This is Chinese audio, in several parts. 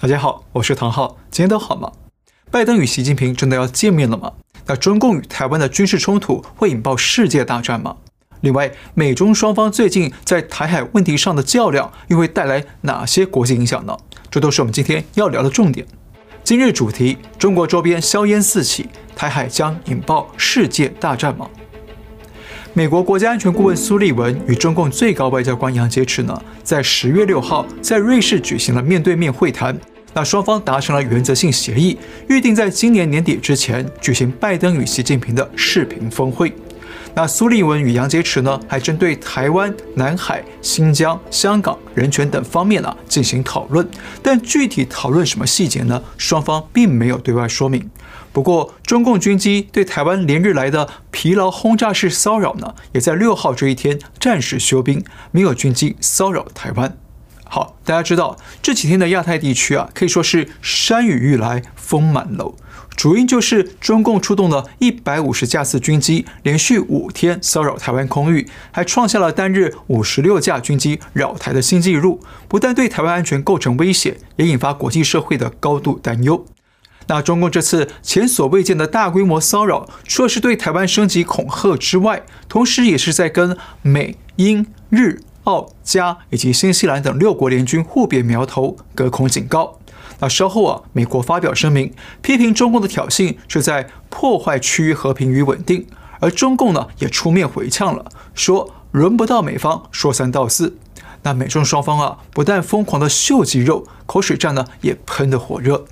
大家好，我是唐浩，今天都好吗？拜登与习近平真的要见面了吗？那中共与台湾的军事冲突会引爆世界大战吗？另外，美中双方最近在台海问题上的较量又会带来哪些国际影响呢？这都是我们今天要聊的重点。今日主题：中国周边硝烟四起，台海将引爆世界大战吗？美国国家安全顾问苏利文与中共最高外交官杨洁篪呢，在十月六号在瑞士举行了面对面会谈。那双方达成了原则性协议，预定在今年年底之前举行拜登与习近平的视频峰会。那苏利文与杨洁篪呢，还针对台湾、南海、新疆、香港人权等方面呢进行讨论，但具体讨论什么细节呢？双方并没有对外说明。不过，中共军机对台湾连日来的疲劳轰炸式骚扰呢，也在六号这一天暂时休兵，没有军机骚扰台湾。好，大家知道这几天的亚太地区啊，可以说是山雨欲来风满楼。主因就是中共出动了一百五十架次军机，连续五天骚扰台湾空域，还创下了单日五十六架军机扰台的新纪录。不但对台湾安全构成威胁，也引发国际社会的高度担忧。那中共这次前所未见的大规模骚扰，除了是对台湾升级恐吓之外，同时也是在跟美、英、日、澳、加以及新西兰等六国联军互别苗头，隔空警告。那稍后啊，美国发表声明，批评中共的挑衅是在破坏区域和平与稳定，而中共呢也出面回呛了，说轮不到美方说三道四。那美中双方啊，不但疯狂的秀肌肉，口水战呢也喷得火热。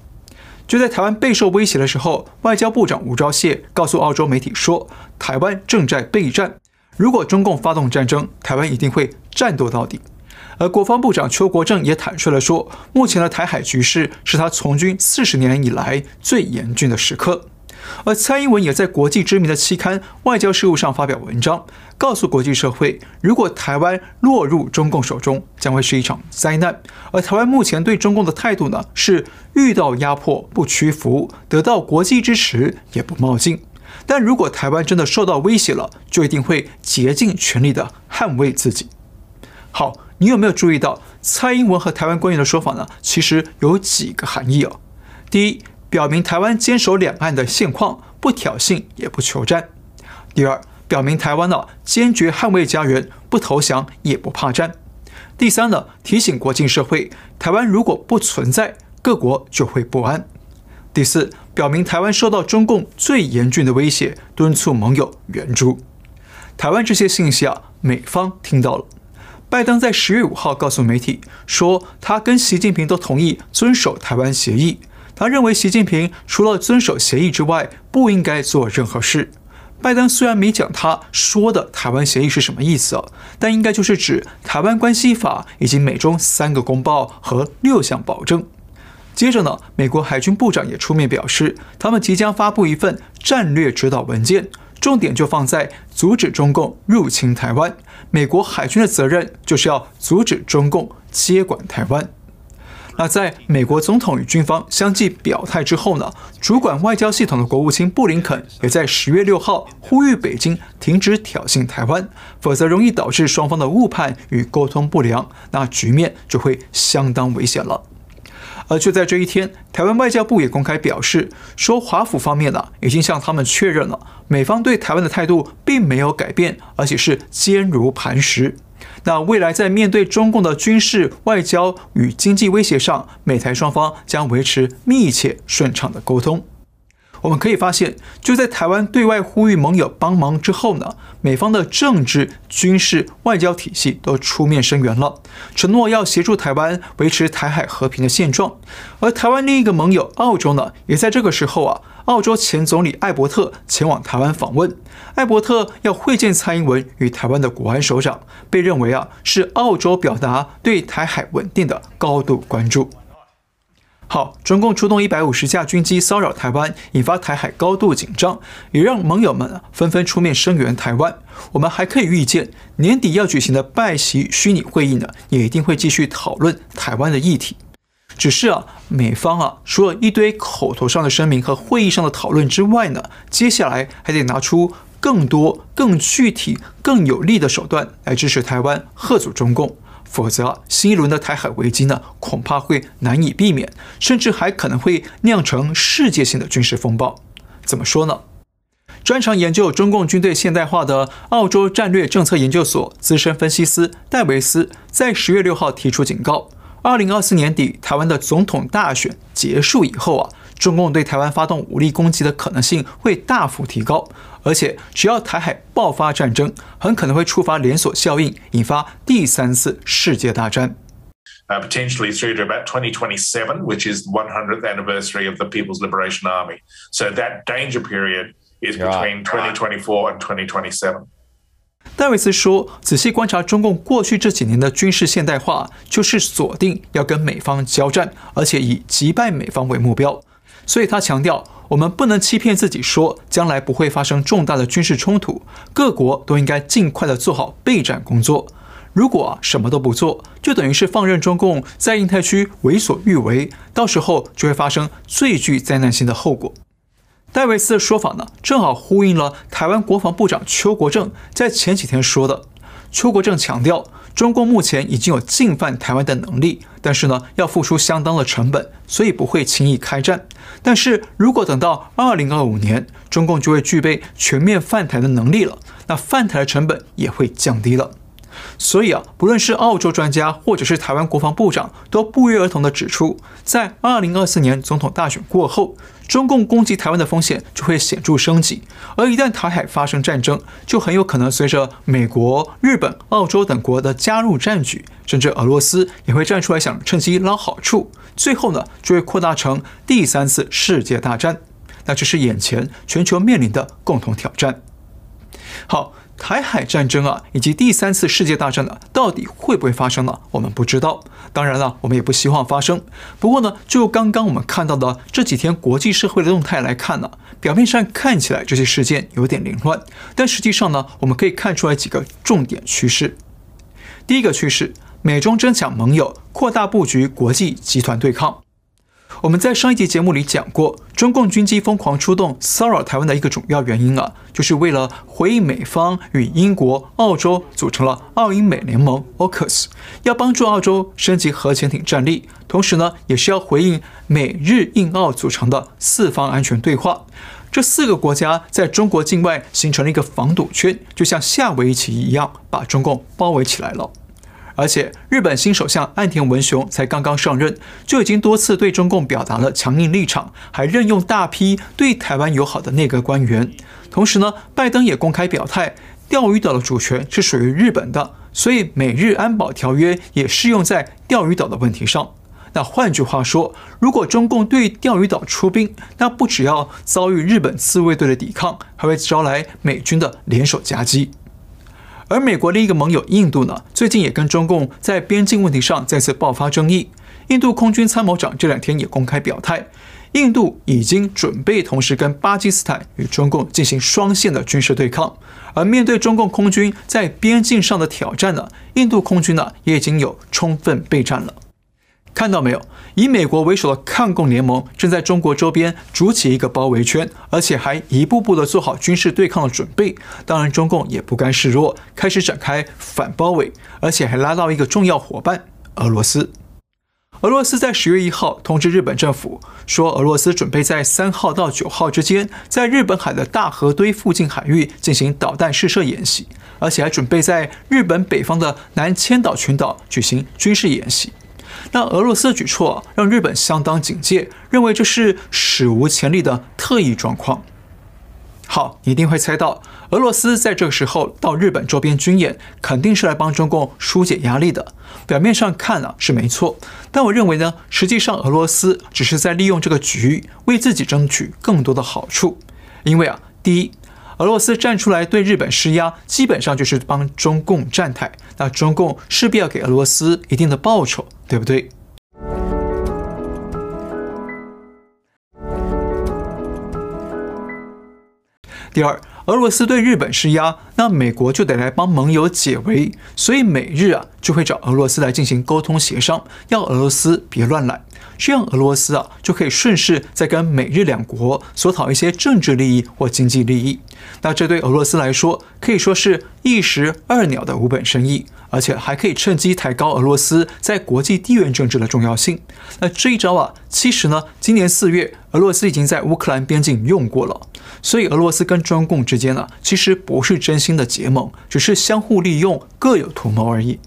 就在台湾备受威胁的时候，外交部长吴钊燮告诉澳洲媒体说，台湾正在备战，如果中共发动战争，台湾一定会战斗到底。而国防部长邱国正也坦率地说，目前的台海局势是他从军四十年以来最严峻的时刻。而蔡英文也在国际知名的期刊《外交事务》上发表文章，告诉国际社会，如果台湾落入中共手中，将会是一场灾难。而台湾目前对中共的态度呢，是遇到压迫不屈服，得到国际支持也不冒进。但如果台湾真的受到威胁了，就一定会竭尽全力的捍卫自己。好。你有没有注意到蔡英文和台湾官员的说法呢？其实有几个含义哦。第一，表明台湾坚守两岸的现况，不挑衅也不求战；第二，表明台湾呢坚决捍卫家园，不投降也不怕战；第三呢，提醒国际社会，台湾如果不存在，各国就会不安；第四，表明台湾受到中共最严峻的威胁，敦促盟友援助。台湾这些信息啊，美方听到了。拜登在十月五号告诉媒体说，他跟习近平都同意遵守台湾协议。他认为习近平除了遵守协议之外，不应该做任何事。拜登虽然没讲他说的台湾协议是什么意思，但应该就是指《台湾关系法》以及美中三个公报和六项保证。接着呢，美国海军部长也出面表示，他们即将发布一份战略指导文件。重点就放在阻止中共入侵台湾，美国海军的责任就是要阻止中共接管台湾。那在美国总统与军方相继表态之后呢，主管外交系统的国务卿布林肯也在十月六号呼吁北京停止挑衅台湾，否则容易导致双方的误判与沟通不良，那局面就会相当危险了。而就在这一天，台湾外交部也公开表示说，华府方面呢已经向他们确认了，美方对台湾的态度并没有改变，而且是坚如磐石。那未来在面对中共的军事、外交与经济威胁上，美台双方将维持密切顺畅的沟通。我们可以发现，就在台湾对外呼吁盟友帮忙之后呢，美方的政治、军事、外交体系都出面声援了，承诺要协助台湾维持台海和平的现状。而台湾另一个盟友澳洲呢，也在这个时候啊，澳洲前总理艾伯特前往台湾访问，艾伯特要会见蔡英文与台湾的国安首长，被认为啊是澳洲表达对台海稳定的高度关注。好，中共出动一百五十架军机骚扰台湾，引发台海高度紧张，也让盟友们纷纷出面声援台湾。我们还可以预见，年底要举行的拜习虚拟会议呢，也一定会继续讨论台湾的议题。只是啊，美方啊，除了一堆口头上的声明和会议上的讨论之外呢，接下来还得拿出更多、更具体、更有力的手段来支持台湾，吓阻中共。否则，新一轮的台海危机呢，恐怕会难以避免，甚至还可能会酿成世界性的军事风暴。怎么说呢？专长研究中共军队现代化的澳洲战略政策研究所资深分析师戴维斯在十月六号提出警告：二零二四年底台湾的总统大选结束以后啊，中共对台湾发动武力攻击的可能性会大幅提高，而且只要台海爆发战争，很可能会触发连锁效应，引发第三次世界大战。Uh, potentially through to about 2027, which is the 100th anniversary of the People's Liberation Army. So that danger period is between 2024 and 2027. 戴维斯说：“仔细观察中共过去这几年的军事现代化，就是锁定要跟美方交战，而且以击败美方为目标。所以他强调，我们不能欺骗自己说将来不会发生重大的军事冲突，各国都应该尽快的做好备战工作。”如果什么都不做，就等于是放任中共在印太区为所欲为，到时候就会发生最具灾难性的后果。戴维斯的说法呢，正好呼应了台湾国防部长邱国正在前几天说的。邱国正强调，中共目前已经有进犯台湾的能力，但是呢，要付出相当的成本，所以不会轻易开战。但是如果等到二零二五年，中共就会具备全面犯台的能力了，那犯台的成本也会降低了。所以啊，不论是澳洲专家或者是台湾国防部长，都不约而同地指出，在二零二四年总统大选过后，中共攻击台湾的风险就会显著升级。而一旦台海发生战争，就很有可能随着美国、日本、澳洲等国的加入战局，甚至俄罗斯也会站出来想趁机捞好处。最后呢，就会扩大成第三次世界大战。那这是眼前全球面临的共同挑战。好。台海战争啊，以及第三次世界大战呢，到底会不会发生呢？我们不知道。当然了，我们也不希望发生。不过呢，就刚刚我们看到的这几天国际社会的动态来看呢，表面上看起来这些事件有点凌乱，但实际上呢，我们可以看出来几个重点趋势。第一个趋势，美中争抢盟友，扩大布局国际集团对抗。我们在上一集节目里讲过，中共军机疯狂出动骚扰台湾的一个主要原因啊，就是为了回应美方与英国、澳洲组成了澳英美联盟 （AUKUS），要帮助澳洲升级核潜艇战力，同时呢，也是要回应美日印澳组成的四方安全对话。这四个国家在中国境外形成了一个防堵圈，就像下围棋一样，把中共包围起来了。而且，日本新首相岸田文雄才刚刚上任，就已经多次对中共表达了强硬立场，还任用大批对台湾友好的内阁官员。同时呢，拜登也公开表态，钓鱼岛的主权是属于日本的，所以美日安保条约也适用在钓鱼岛的问题上。那换句话说，如果中共对钓鱼岛出兵，那不只要遭遇日本自卫队的抵抗，还会招来美军的联手夹击。而美国的一个盟友印度呢，最近也跟中共在边境问题上再次爆发争议。印度空军参谋长这两天也公开表态，印度已经准备同时跟巴基斯坦与中共进行双线的军事对抗。而面对中共空军在边境上的挑战呢，印度空军呢也已经有充分备战了。看到没有？以美国为首的抗共联盟正在中国周边筑起一个包围圈，而且还一步步的做好军事对抗的准备。当然，中共也不甘示弱，开始展开反包围，而且还拉到一个重要伙伴——俄罗斯。俄罗斯在十月一号通知日本政府说，俄罗斯准备在三号到九号之间，在日本海的大和堆附近海域进行导弹试射演习，而且还准备在日本北方的南千岛群岛举行军事演习。那俄罗斯的举措让日本相当警戒，认为这是史无前例的特异状况。好，一定会猜到，俄罗斯在这个时候到日本周边军演，肯定是来帮中共疏解压力的。表面上看啊是没错，但我认为呢，实际上俄罗斯只是在利用这个局为自己争取更多的好处。因为啊，第一。俄罗斯站出来对日本施压，基本上就是帮中共站台。那中共势必要给俄罗斯一定的报酬，对不对？第二，俄罗斯对日本施压，那美国就得来帮盟友解围，所以美日啊就会找俄罗斯来进行沟通协商，要俄罗斯别乱来。这样，俄罗斯啊就可以顺势再跟美日两国索讨一些政治利益或经济利益。那这对俄罗斯来说可以说是一石二鸟的无本生意，而且还可以趁机抬高俄罗斯在国际地缘政治的重要性。那这一招啊，其实呢，今年四月俄罗斯已经在乌克兰边境用过了。所以俄罗斯跟中共之间呢，其实不是真心的结盟，只是相互利用，各有图谋而已。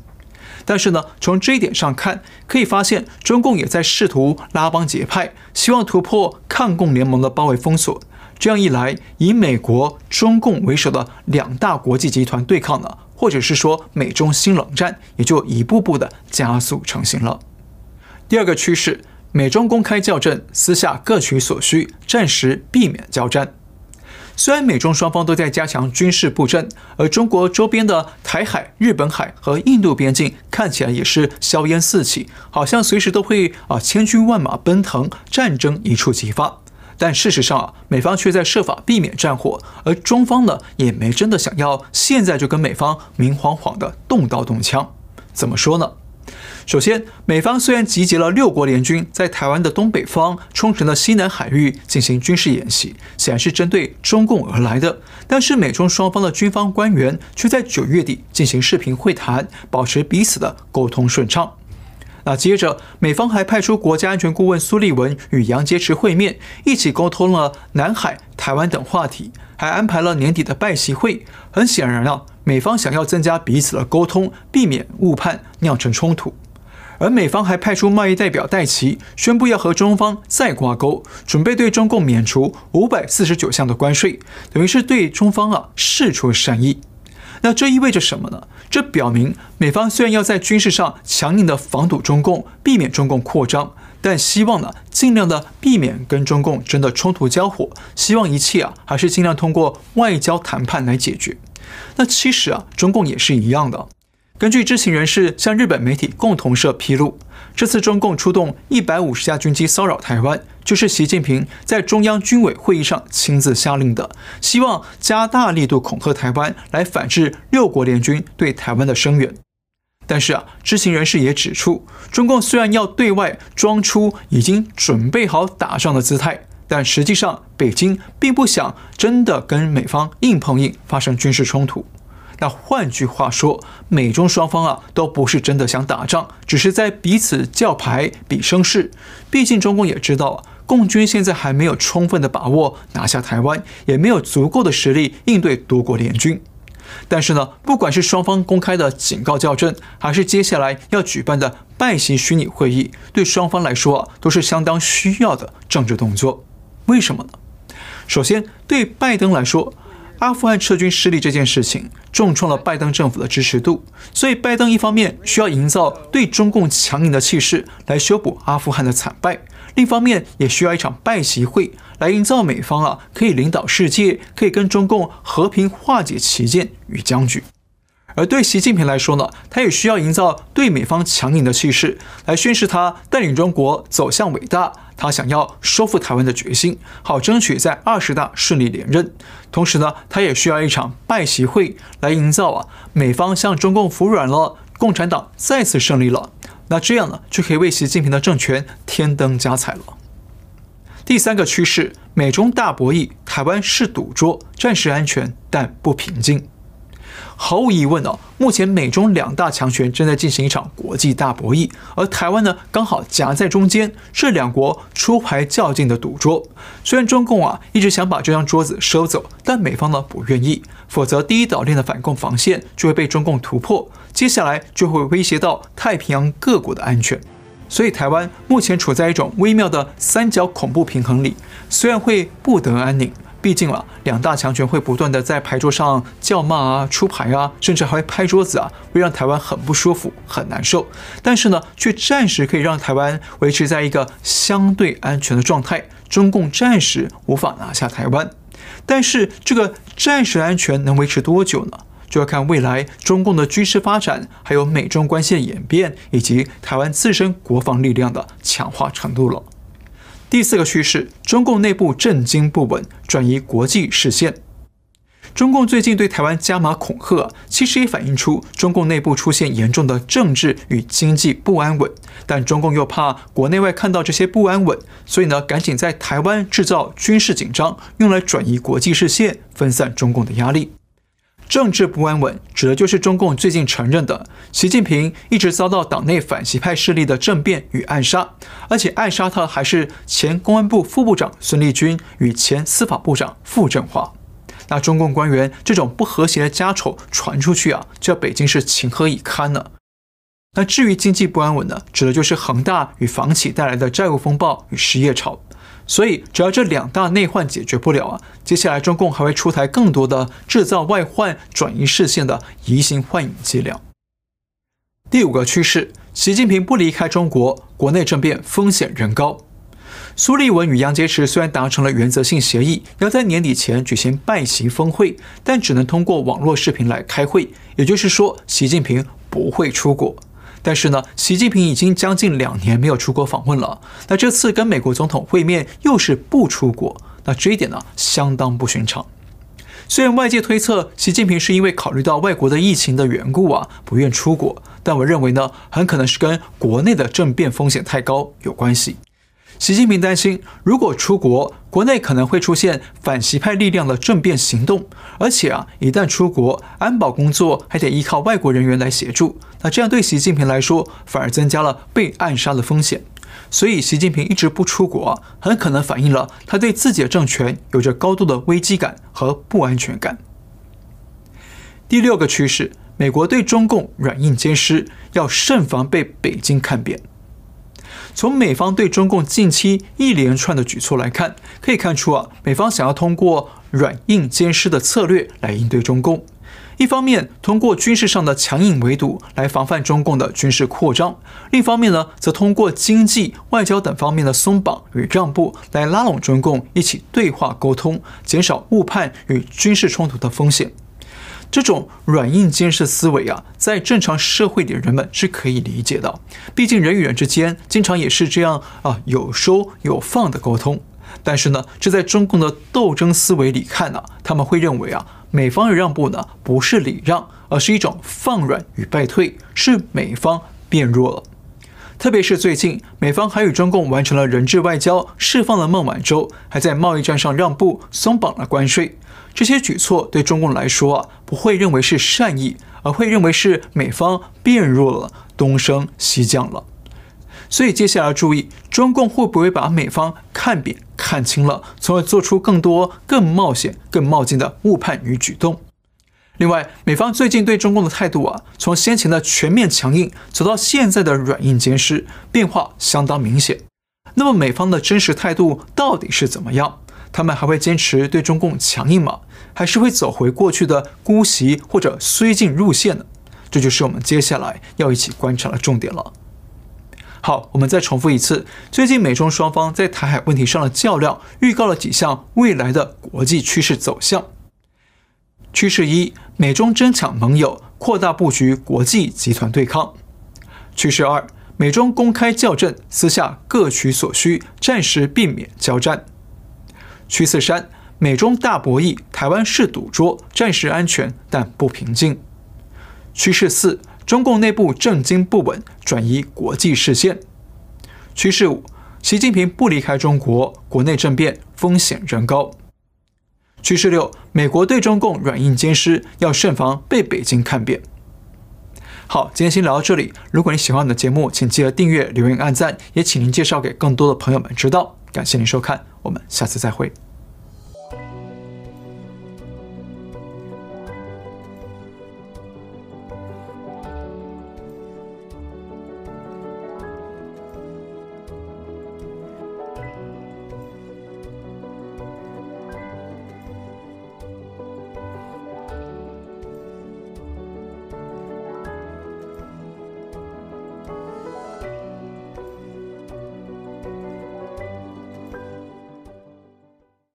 但是呢，从这一点上看，可以发现中共也在试图拉帮结派，希望突破抗共联盟的包围封锁。这样一来，以美国、中共为首的两大国际集团对抗呢，或者是说美中新冷战，也就一步步的加速成型了。第二个趋势，美中公开较真，私下各取所需，暂时避免交战。虽然美中双方都在加强军事布阵，而中国周边的台海、日本海和印度边境看起来也是硝烟四起，好像随时都会啊千军万马奔腾，战争一触即发。但事实上啊，美方却在设法避免战火，而中方呢也没真的想要现在就跟美方明晃晃的动刀动枪。怎么说呢？首先，美方虽然集结了六国联军在台湾的东北方、冲绳的西南海域进行军事演习，显然是针对中共而来的，但是美中双方的军方官员却在九月底进行视频会谈，保持彼此的沟通顺畅。那接着，美方还派出国家安全顾问苏利文与杨洁篪会面，一起沟通了南海、台湾等话题，还安排了年底的拜习会。很显然啊，美方想要增加彼此的沟通，避免误判酿成冲突。而美方还派出贸易代表戴琪，宣布要和中方再挂钩，准备对中共免除五百四十九项的关税，等于是对中方啊释出善意。那这意味着什么呢？这表明美方虽然要在军事上强硬的防堵中共，避免中共扩张，但希望呢尽量的避免跟中共真的冲突交火，希望一切啊还是尽量通过外交谈判来解决。那其实啊，中共也是一样的。根据知情人士向日本媒体共同社披露，这次中共出动一百五十架军机骚扰台湾，就是习近平在中央军委会议上亲自下令的，希望加大力度恐吓台湾，来反制六国联军对台湾的声援。但是啊，知情人士也指出，中共虽然要对外装出已经准备好打仗的姿态，但实际上北京并不想真的跟美方硬碰硬发生军事冲突。那换句话说，美中双方啊都不是真的想打仗，只是在彼此叫牌比声势。毕竟中共也知道啊，共军现在还没有充分的把握拿下台湾，也没有足够的实力应对多国联军。但是呢，不管是双方公开的警告校正，还是接下来要举办的拜习虚拟会议，对双方来说啊都是相当需要的政治动作。为什么呢？首先，对拜登来说。阿富汗撤军失利这件事情重创了拜登政府的支持度，所以拜登一方面需要营造对中共强硬的气势来修补阿富汗的惨败，另一方面也需要一场拜习会来营造美方啊可以领导世界，可以跟中共和平化解歧见与僵局。而对习近平来说呢，他也需要营造对美方强硬的气势，来宣示他带领中国走向伟大，他想要收复台湾的决心，好争取在二十大顺利连任。同时呢，他也需要一场拜习会来营造啊，美方向中共服软了，共产党再次胜利了，那这样呢，就可以为习近平的政权添灯加彩了。第三个趋势，美中大博弈，台湾是赌桌，暂时安全，但不平静。毫无疑问哦，目前美中两大强权正在进行一场国际大博弈，而台湾呢，刚好夹在中间，是两国出牌较劲的赌桌。虽然中共啊一直想把这张桌子收走，但美方呢不愿意，否则第一岛链的反共防线就会被中共突破，接下来就会威胁到太平洋各国的安全。所以台湾目前处在一种微妙的三角恐怖平衡里，虽然会不得安宁。毕竟啊，两大强权会不断的在牌桌上叫骂啊、出牌啊，甚至还会拍桌子啊，会让台湾很不舒服、很难受。但是呢，却暂时可以让台湾维持在一个相对安全的状态，中共暂时无法拿下台湾。但是这个暂时安全能维持多久呢？就要看未来中共的军事发展，还有美中关系的演变，以及台湾自身国防力量的强化程度了。第四个趋势，中共内部政经不稳，转移国际视线。中共最近对台湾加码恐吓，其实也反映出中共内部出现严重的政治与经济不安稳。但中共又怕国内外看到这些不安稳，所以呢，赶紧在台湾制造军事紧张，用来转移国际视线，分散中共的压力。政治不安稳指的就是中共最近承认的，习近平一直遭到党内反习派势力的政变与暗杀，而且暗杀他还是前公安部副部长孙立军与前司法部长傅政华。那中共官员这种不和谐的家丑传出去啊，叫北京是情何以堪呢？那至于经济不安稳呢，指的就是恒大与房企带来的债务风暴与失业潮。所以，只要这两大内患解决不了啊，接下来中共还会出台更多的制造外患、转移视线的移形换影伎俩。第五个趋势，习近平不离开中国，国内政变风险仍高。苏利文与杨洁篪虽然达成了原则性协议，要在年底前举行拜习峰会，但只能通过网络视频来开会，也就是说，习近平不会出国。但是呢，习近平已经将近两年没有出国访问了。那这次跟美国总统会面又是不出国，那这一点呢，相当不寻常。虽然外界推测习近平是因为考虑到外国的疫情的缘故啊，不愿出国，但我认为呢，很可能是跟国内的政变风险太高有关系。习近平担心，如果出国，国内可能会出现反习派力量的政变行动，而且啊，一旦出国，安保工作还得依靠外国人员来协助，那这样对习近平来说，反而增加了被暗杀的风险。所以，习近平一直不出国，很可能反映了他对自己的政权有着高度的危机感和不安全感。第六个趋势，美国对中共软硬兼施，要慎防被北京看扁。从美方对中共近期一连串的举措来看，可以看出啊，美方想要通过软硬兼施的策略来应对中共。一方面，通过军事上的强硬围堵来防范中共的军事扩张；另一方面呢，则通过经济、外交等方面的松绑与让步来拉拢中共一起对话沟通，减少误判与军事冲突的风险。这种软硬兼施思维啊，在正常社会里的人们是可以理解的。毕竟人与人之间经常也是这样啊，有收有放的沟通。但是呢，这在中共的斗争思维里看呢，他们会认为啊，美方的让步呢不是礼让，而是一种放软与败退，是美方变弱了。特别是最近，美方还与中共完成了人质外交，释放了孟晚舟，还在贸易战上让步，松绑了关税。这些举措对中共来说啊，不会认为是善意，而会认为是美方变弱了，东升西降了。所以接下来注意，中共会不会把美方看扁、看轻了，从而做出更多、更冒险、更冒进的误判与举动？另外，美方最近对中共的态度啊，从先前的全面强硬走到现在的软硬兼施，变化相当明显。那么，美方的真实态度到底是怎么样？他们还会坚持对中共强硬吗？还是会走回过去的姑息或者绥靖路线呢？这就是我们接下来要一起观察的重点了。好，我们再重复一次，最近美中双方在台海问题上的较量，预告了几项未来的国际趋势走向。趋势一：美中争抢盟友，扩大布局国际集团对抗。趋势二：美中公开校正，私下各取所需，暂时避免交战。趋势三：美中大博弈，台湾是赌桌，暂时安全但不平静。趋势四：中共内部政经不稳，转移国际视线。趋势五：习近平不离开中国，国内政变风险仍高。趋势六：美国对中共软硬兼施，要慎防被北京看扁。好，今天先聊到这里。如果你喜欢我们的节目，请记得订阅、留言、按赞，也请您介绍给更多的朋友们知道。感谢您收看，我们下次再会。